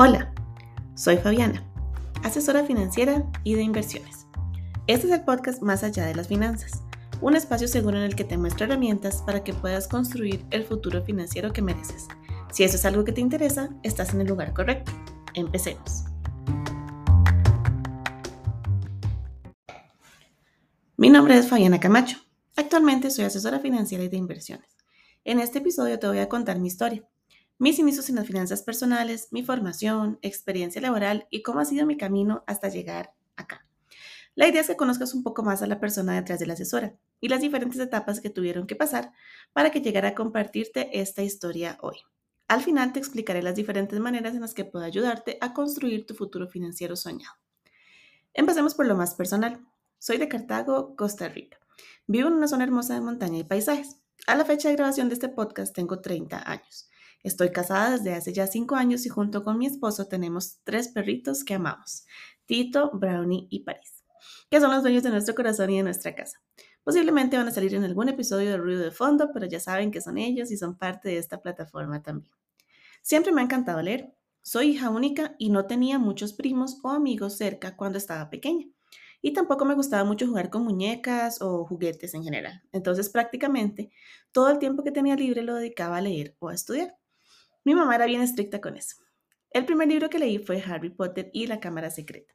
Hola, soy Fabiana, asesora financiera y de inversiones. Este es el podcast Más allá de las finanzas, un espacio seguro en el que te muestro herramientas para que puedas construir el futuro financiero que mereces. Si eso es algo que te interesa, estás en el lugar correcto. Empecemos. Mi nombre es Fabiana Camacho. Actualmente soy asesora financiera y de inversiones. En este episodio te voy a contar mi historia mis inicios en las finanzas personales, mi formación, experiencia laboral y cómo ha sido mi camino hasta llegar acá. La idea es que conozcas un poco más a la persona detrás de la asesora y las diferentes etapas que tuvieron que pasar para que llegara a compartirte esta historia hoy. Al final te explicaré las diferentes maneras en las que puedo ayudarte a construir tu futuro financiero soñado. Empecemos por lo más personal. Soy de Cartago, Costa Rica. Vivo en una zona hermosa de montaña y paisajes. A la fecha de grabación de este podcast tengo 30 años. Estoy casada desde hace ya cinco años y junto con mi esposo tenemos tres perritos que amamos, Tito, Brownie y Paris, que son los dueños de nuestro corazón y de nuestra casa. Posiblemente van a salir en algún episodio de ruido de fondo, pero ya saben que son ellos y son parte de esta plataforma también. Siempre me ha encantado leer. Soy hija única y no tenía muchos primos o amigos cerca cuando estaba pequeña. Y tampoco me gustaba mucho jugar con muñecas o juguetes en general. Entonces prácticamente todo el tiempo que tenía libre lo dedicaba a leer o a estudiar. Mi mamá era bien estricta con eso. El primer libro que leí fue Harry Potter y la Cámara Secreta.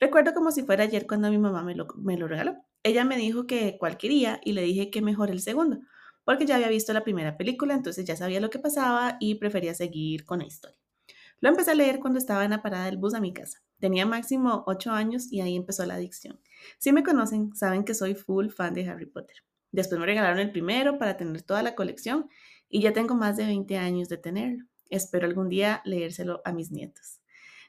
Recuerdo como si fuera ayer cuando mi mamá me lo, regaló. Ella me dijo que cuál quería y le dije que mejor el segundo, porque ya había visto la primera película, entonces ya sabía lo que pasaba y prefería seguir con la historia. Lo empecé a leer cuando estaba en la parada del bus a mi casa. Tenía máximo 8 años y ahí empezó la adicción. Si me conocen, saben que soy full fan de Harry Potter. Después me regalaron el primero para tener toda la colección y ya tengo más de 20 años de tenerlo. Espero algún día leérselo a mis nietos.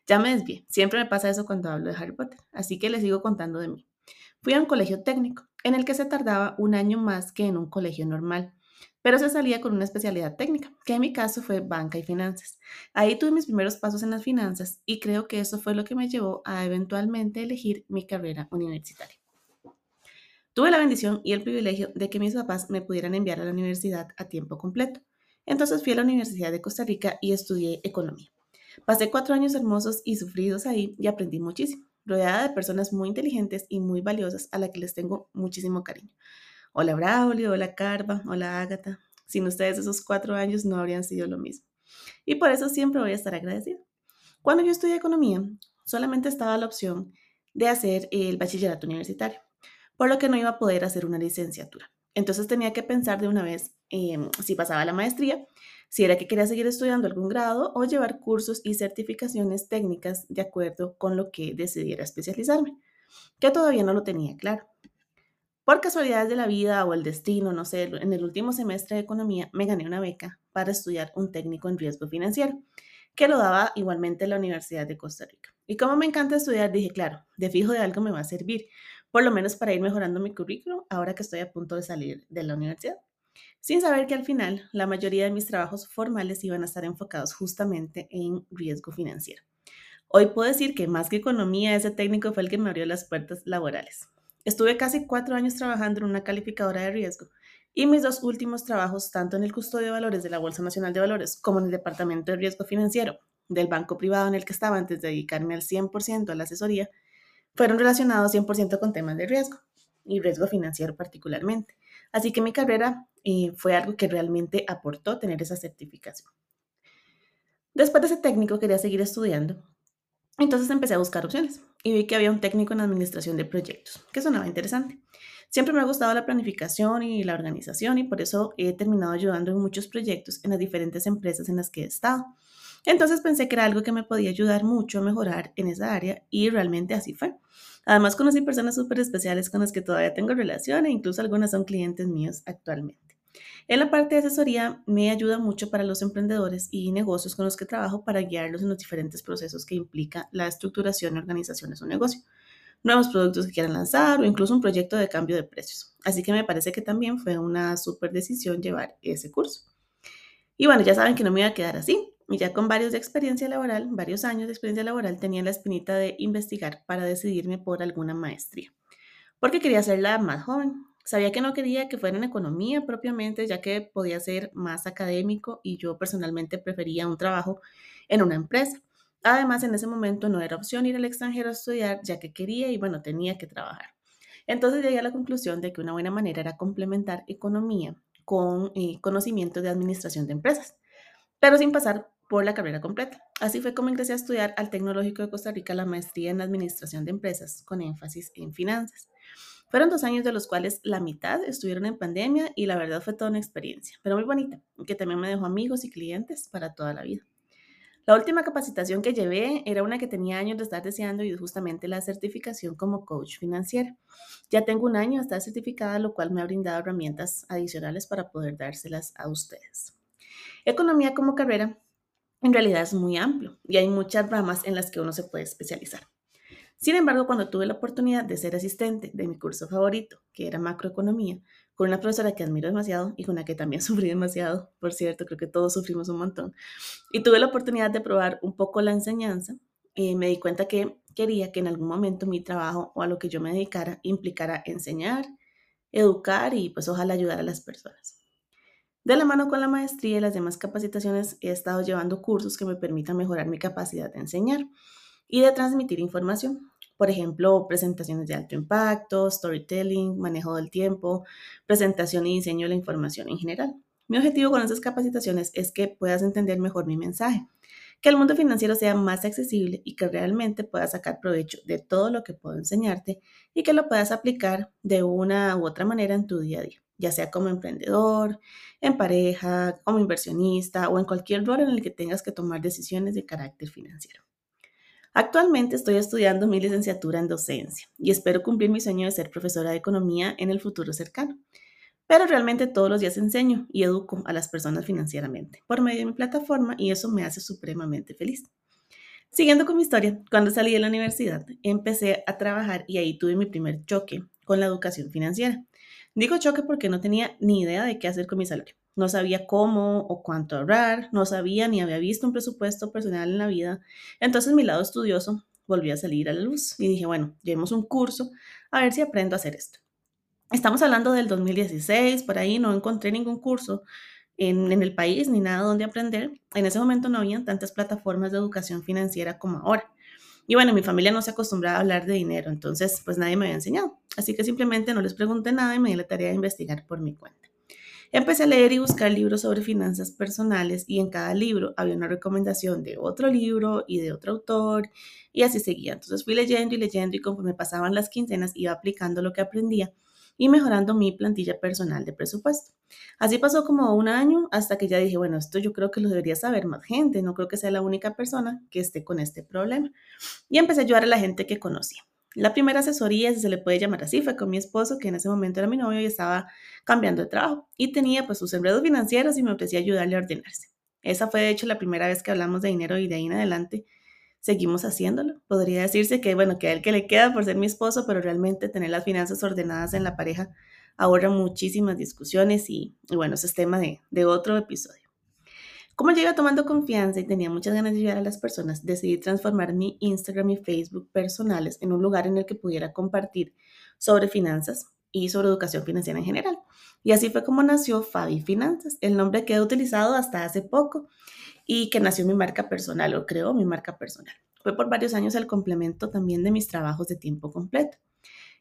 Ya me desvié, siempre me pasa eso cuando hablo de Harry Potter, así que les sigo contando de mí. Fui a un colegio técnico, en el que se tardaba un año más que en un colegio normal, pero se salía con una especialidad técnica, que en mi caso fue banca y finanzas. Ahí tuve mis primeros pasos en las finanzas y creo que eso fue lo que me llevó a eventualmente elegir mi carrera universitaria. Tuve la bendición y el privilegio de que mis papás me pudieran enviar a la universidad a tiempo completo. Entonces fui a la Universidad de Costa Rica y estudié economía. Pasé cuatro años hermosos y sufridos ahí y aprendí muchísimo, rodeada de personas muy inteligentes y muy valiosas a las que les tengo muchísimo cariño. Hola Braulio, hola Carva, hola Ágata. Sin ustedes esos cuatro años no habrían sido lo mismo. Y por eso siempre voy a estar agradecida. Cuando yo estudié economía, solamente estaba la opción de hacer el bachillerato universitario por lo que no iba a poder hacer una licenciatura. Entonces tenía que pensar de una vez em, si pasaba la maestría, si era que quería seguir estudiando algún grado o llevar cursos y certificaciones técnicas de acuerdo con lo que decidiera especializarme, que todavía no lo tenía claro. Por casualidades de la vida o el destino, no sé, en el último semestre de economía me gané una beca para estudiar un técnico en riesgo financiero, que lo daba igualmente la Universidad de Costa Rica. Y como me encanta estudiar, dije, claro, de fijo de algo me va a servir, por lo menos para ir mejorando mi currículum ahora que estoy a punto de salir de la universidad. Sin saber que al final la mayoría de mis trabajos formales iban a estar enfocados justamente en riesgo financiero. Hoy puedo decir que más que economía, ese técnico fue el que me abrió las puertas laborales. Estuve casi cuatro años trabajando en una calificadora de riesgo y mis dos últimos trabajos, tanto en el custodio de valores de la Bolsa Nacional de Valores como en el Departamento de Riesgo Financiero del banco privado en el que estaba antes de dedicarme al 100% a la asesoría, fueron relacionados 100% con temas de riesgo y riesgo financiero particularmente. Así que mi carrera eh, fue algo que realmente aportó tener esa certificación. Después de ese técnico quería seguir estudiando, entonces empecé a buscar opciones y vi que había un técnico en administración de proyectos, que sonaba interesante. Siempre me ha gustado la planificación y la organización y por eso he terminado ayudando en muchos proyectos en las diferentes empresas en las que he estado. Entonces pensé que era algo que me podía ayudar mucho a mejorar en esa área y realmente así fue. Además conocí personas súper especiales con las que todavía tengo relación e incluso algunas son clientes míos actualmente. En la parte de asesoría me ayuda mucho para los emprendedores y negocios con los que trabajo para guiarlos en los diferentes procesos que implica la estructuración y organización de su negocio, nuevos productos que quieran lanzar o incluso un proyecto de cambio de precios. Así que me parece que también fue una súper decisión llevar ese curso. Y bueno, ya saben que no me iba a quedar así y ya con varios de experiencia laboral, varios años de experiencia laboral, tenía la espinita de investigar para decidirme por alguna maestría, porque quería la más joven. Sabía que no quería que fuera en economía propiamente, ya que podía ser más académico y yo personalmente prefería un trabajo en una empresa. Además, en ese momento no era opción ir al extranjero a estudiar, ya que quería y bueno, tenía que trabajar. Entonces llegué a la conclusión de que una buena manera era complementar economía con eh, conocimiento de administración de empresas, pero sin pasar por la carrera completa. Así fue como ingresé a estudiar al Tecnológico de Costa Rica la maestría en administración de empresas con énfasis en finanzas. Fueron dos años de los cuales la mitad estuvieron en pandemia y la verdad fue toda una experiencia, pero muy bonita, que también me dejó amigos y clientes para toda la vida. La última capacitación que llevé era una que tenía años de estar deseando y justamente la certificación como coach financiera. Ya tengo un año de certificada, lo cual me ha brindado herramientas adicionales para poder dárselas a ustedes. Economía como carrera en realidad es muy amplio y hay muchas ramas en las que uno se puede especializar. Sin embargo, cuando tuve la oportunidad de ser asistente de mi curso favorito, que era macroeconomía, con una profesora que admiro demasiado y con la que también sufrí demasiado, por cierto, creo que todos sufrimos un montón, y tuve la oportunidad de probar un poco la enseñanza, y me di cuenta que quería que en algún momento mi trabajo o a lo que yo me dedicara implicara enseñar, educar y pues ojalá ayudar a las personas. De la mano con la maestría y las demás capacitaciones he estado llevando cursos que me permitan mejorar mi capacidad de enseñar y de transmitir información. Por ejemplo, presentaciones de alto impacto, storytelling, manejo del tiempo, presentación y diseño de la información en general. Mi objetivo con esas capacitaciones es que puedas entender mejor mi mensaje, que el mundo financiero sea más accesible y que realmente puedas sacar provecho de todo lo que puedo enseñarte y que lo puedas aplicar de una u otra manera en tu día a día, ya sea como emprendedor, en pareja, como inversionista o en cualquier rol en el que tengas que tomar decisiones de carácter financiero. Actualmente estoy estudiando mi licenciatura en docencia y espero cumplir mi sueño de ser profesora de economía en el futuro cercano. Pero realmente todos los días enseño y educo a las personas financieramente por medio de mi plataforma y eso me hace supremamente feliz. Siguiendo con mi historia, cuando salí de la universidad empecé a trabajar y ahí tuve mi primer choque con la educación financiera. Digo choque porque no tenía ni idea de qué hacer con mi salario no sabía cómo o cuánto ahorrar, no sabía ni había visto un presupuesto personal en la vida. Entonces mi lado estudioso volvió a salir a la luz y dije, bueno, llevemos un curso a ver si aprendo a hacer esto. Estamos hablando del 2016, por ahí no encontré ningún curso en, en el país ni nada donde aprender. En ese momento no había tantas plataformas de educación financiera como ahora. Y bueno, mi familia no se acostumbraba a hablar de dinero, entonces pues nadie me había enseñado. Así que simplemente no les pregunté nada y me di la tarea de investigar por mi cuenta. Empecé a leer y buscar libros sobre finanzas personales y en cada libro había una recomendación de otro libro y de otro autor y así seguía. Entonces fui leyendo y leyendo y conforme pasaban las quincenas iba aplicando lo que aprendía y mejorando mi plantilla personal de presupuesto. Así pasó como un año hasta que ya dije, bueno, esto yo creo que lo debería saber más gente, no creo que sea la única persona que esté con este problema. Y empecé a ayudar a la gente que conocía. La primera asesoría, si se le puede llamar así, fue con mi esposo, que en ese momento era mi novio y estaba cambiando de trabajo y tenía pues sus enredos financieros y me ofrecía ayudarle a ordenarse. Esa fue de hecho la primera vez que hablamos de dinero y de ahí en adelante seguimos haciéndolo. Podría decirse que, bueno, que a él que le queda por ser mi esposo, pero realmente tener las finanzas ordenadas en la pareja ahorra muchísimas discusiones y, bueno, ese es tema de, de otro episodio. Como yo iba tomando confianza y tenía muchas ganas de ayudar a las personas, decidí transformar mi Instagram y Facebook personales en un lugar en el que pudiera compartir sobre finanzas y sobre educación financiera en general. Y así fue como nació Fabi Finanzas, el nombre que he utilizado hasta hace poco y que nació mi marca personal o creó mi marca personal. Fue por varios años el complemento también de mis trabajos de tiempo completo.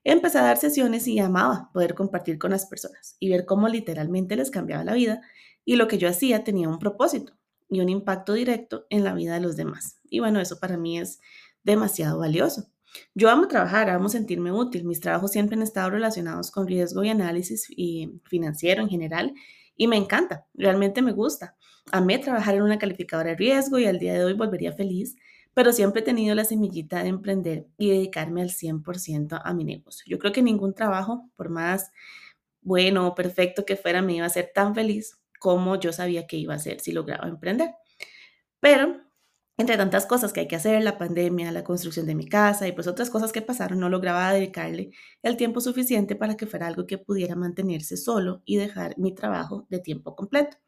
Empecé a dar sesiones y amaba poder compartir con las personas y ver cómo literalmente les cambiaba la vida y lo que yo hacía tenía un propósito y un impacto directo en la vida de los demás. Y bueno, eso para mí es demasiado valioso. Yo amo trabajar, amo sentirme útil. Mis trabajos siempre han estado relacionados con riesgo y análisis y financiero en general y me encanta, realmente me gusta. Amé trabajar en una calificadora de riesgo y al día de hoy volvería feliz, pero siempre he tenido la semillita de emprender y dedicarme al 100% a mi negocio. Yo creo que ningún trabajo, por más bueno o perfecto que fuera, me iba a hacer tan feliz como yo sabía que iba a hacer si lograba emprender. Pero entre tantas cosas que hay que hacer, la pandemia, la construcción de mi casa y pues otras cosas que pasaron, no lograba dedicarle el tiempo suficiente para que fuera algo que pudiera mantenerse solo y dejar mi trabajo de tiempo completo.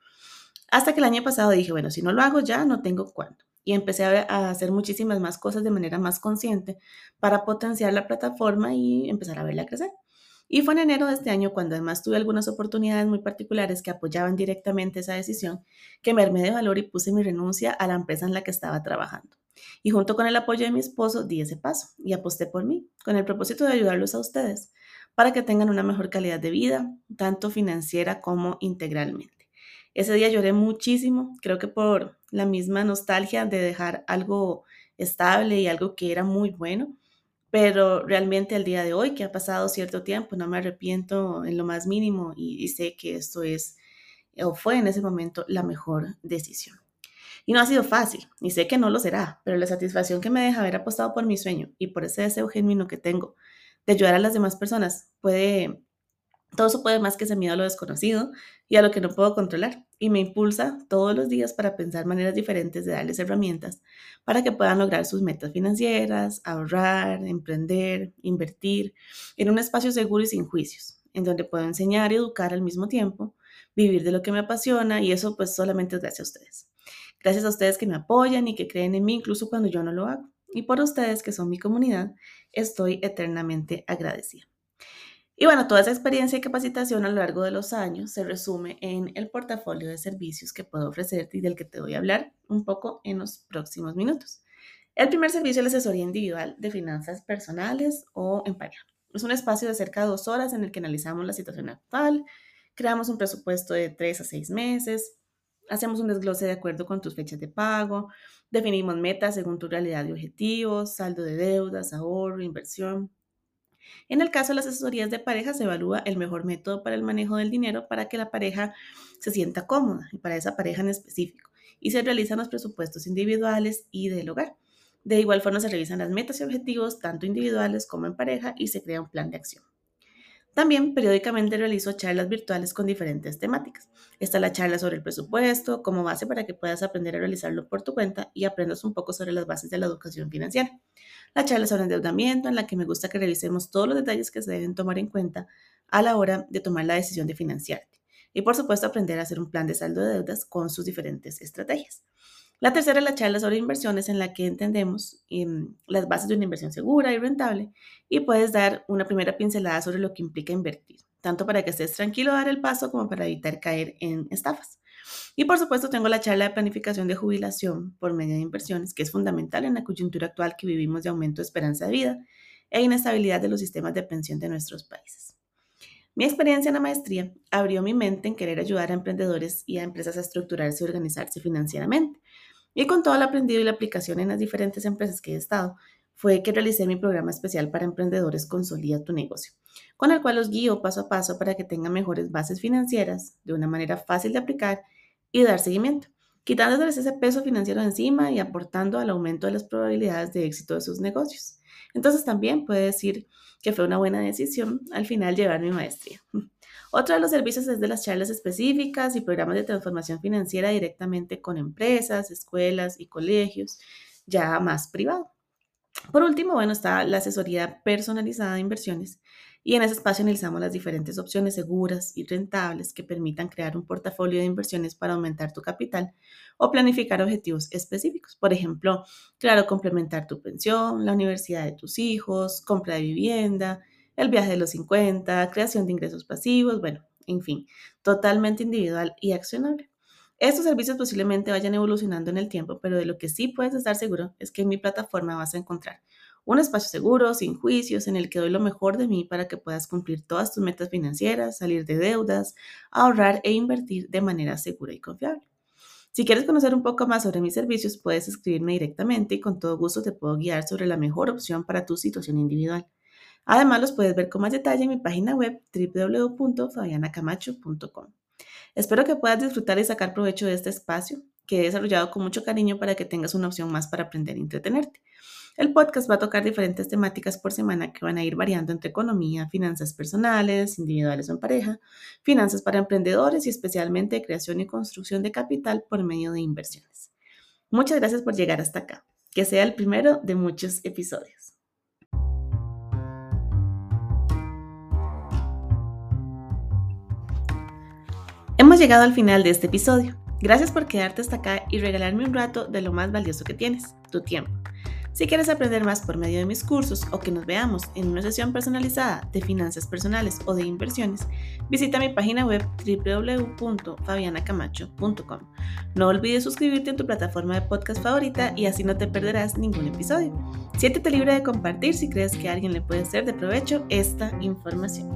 Hasta que el año pasado dije, bueno, si no lo hago ya, no tengo cuándo. Y empecé a hacer muchísimas más cosas de manera más consciente para potenciar la plataforma y empezar a verla crecer. Y fue en enero de este año cuando además tuve algunas oportunidades muy particulares que apoyaban directamente esa decisión, que me armé de valor y puse mi renuncia a la empresa en la que estaba trabajando. Y junto con el apoyo de mi esposo di ese paso y aposté por mí, con el propósito de ayudarlos a ustedes para que tengan una mejor calidad de vida, tanto financiera como integralmente. Ese día lloré muchísimo, creo que por la misma nostalgia de dejar algo estable y algo que era muy bueno, pero realmente al día de hoy, que ha pasado cierto tiempo, no me arrepiento en lo más mínimo y, sé que esto es o fue en ese momento la mejor decisión. Y no ha sido fácil, y sé que no lo será, pero la satisfacción que me deja haber apostado por mi sueño y por ese deseo genuino que tengo de ayudar a las demás personas. Puede, todo eso puede más que ese miedo a lo desconocido y a lo que no puedo controlar. Y me impulsa todos los días para pensar maneras diferentes de darles herramientas para que puedan lograr sus metas financieras, ahorrar, emprender, invertir en un espacio seguro y sin juicios, en donde puedo enseñar y educar al mismo tiempo, vivir de lo que me apasiona y eso pues solamente es gracias a ustedes. Gracias a ustedes que me apoyan y que creen en mí incluso cuando yo no lo hago y por ustedes que son mi comunidad, estoy eternamente agradecida. Y bueno, toda esa experiencia y capacitación a lo largo de los años se resume en el portafolio de servicios que puedo ofrecerte y del que te voy a hablar un poco en los próximos minutos. El primer servicio es la asesoría individual de finanzas personales o en pareja. Es un espacio de cerca de dos horas en el que analizamos la situación actual, creamos un presupuesto de tres a seis meses, Hacemos un desglose de acuerdo con tus fechas de pago, definimos metas según tu realidad y objetivos, saldo de deudas, ahorro, inversión. En el caso de las asesorías de pareja, se evalúa el mejor método para el manejo del dinero para que la pareja se sienta cómoda y para esa pareja en específico. Y se realizan los presupuestos individuales y del hogar. De igual forma, se revisan las metas y objetivos, tanto individuales como en pareja, y se crea un plan de acción. También periódicamente realizo charlas virtuales con diferentes temáticas. Está la charla sobre el presupuesto como base para que puedas aprender a realizarlo por tu cuenta y aprendas un poco sobre las bases de la educación financiera. La charla sobre endeudamiento en la que me gusta que revisemos todos los detalles que se deben tomar en cuenta a la hora de tomar la decisión de financiarte. Y por supuesto aprender a hacer un plan de saldo de deudas con sus diferentes estrategias. La tercera es la charla sobre inversiones en la que entendemos em, las bases de una inversión segura y rentable y puedes dar una primera pincelada sobre lo que implica invertir, tanto para que estés tranquilo dar el paso como para evitar caer en estafas. Y por supuesto tengo la charla de planificación de jubilación por medio de inversiones, que es fundamental en la coyuntura actual que vivimos de aumento de esperanza de vida e inestabilidad de los sistemas de pensión de nuestros países. Mi experiencia en la maestría abrió mi mente en querer ayudar a emprendedores y a empresas a estructurarse y organizarse financieramente y con todo lo aprendido y la aplicación en las diferentes empresas que he estado, fue que realicé mi programa especial para emprendedores Consolida tu negocio, con el cual los guío paso a paso para que tengan mejores bases financieras de una manera fácil de aplicar y dar seguimiento, quitándoles ese peso financiero encima y aportando al aumento de las probabilidades de éxito de sus negocios. Entonces también puede decir que fue una buena decisión al final llevar mi maestría. Otro de los servicios es de las charlas específicas y programas de transformación financiera directamente con empresas, escuelas y colegios, ya más privado. Por último, bueno, está la asesoría personalizada de inversiones y en ese espacio analizamos las diferentes opciones seguras y rentables que permitan crear un portafolio de inversiones para aumentar tu capital o planificar objetivos específicos. Por ejemplo, claro, complementar tu pensión, la universidad de tus hijos, compra de vivienda, el viaje de los 50, creación de ingresos pasivos, bueno, en fin, totalmente individual y accionable. Estos servicios posiblemente vayan evolucionando en el tiempo, pero de lo que sí puedes estar seguro es que en mi plataforma vas a encontrar un espacio seguro, sin juicios, en el que doy lo mejor de mí para que puedas cumplir todas tus metas financieras, salir de deudas, ahorrar e invertir de manera segura y confiable. Si quieres conocer un poco más sobre mis servicios, puedes escribirme directamente y con todo gusto te puedo guiar sobre la mejor opción para tu situación individual. Además, los puedes ver con más detalle en mi página web www.fabianacamacho.com. Espero que puedas disfrutar y sacar provecho de este espacio que he desarrollado con mucho cariño para que tengas una opción más para aprender e entretenerte. El podcast va a tocar diferentes temáticas por semana que van a ir variando entre economía, finanzas personales, individuales o en pareja, finanzas para emprendedores y especialmente creación y construcción de capital por medio de inversiones. Muchas gracias por llegar hasta acá. Que sea el primero de muchos episodios. Hemos llegado al final de este episodio. Gracias por quedarte hasta acá y regalarme un rato de lo más valioso que tienes, tu tiempo. Si quieres aprender más por medio de mis cursos o que nos veamos en una sesión personalizada de finanzas personales o de inversiones, visita mi página web www.fabianacamacho.com. No olvides suscribirte en tu plataforma de podcast favorita y así no te perderás ningún episodio. Siéntete libre de compartir si crees que a alguien le puede ser de provecho esta información.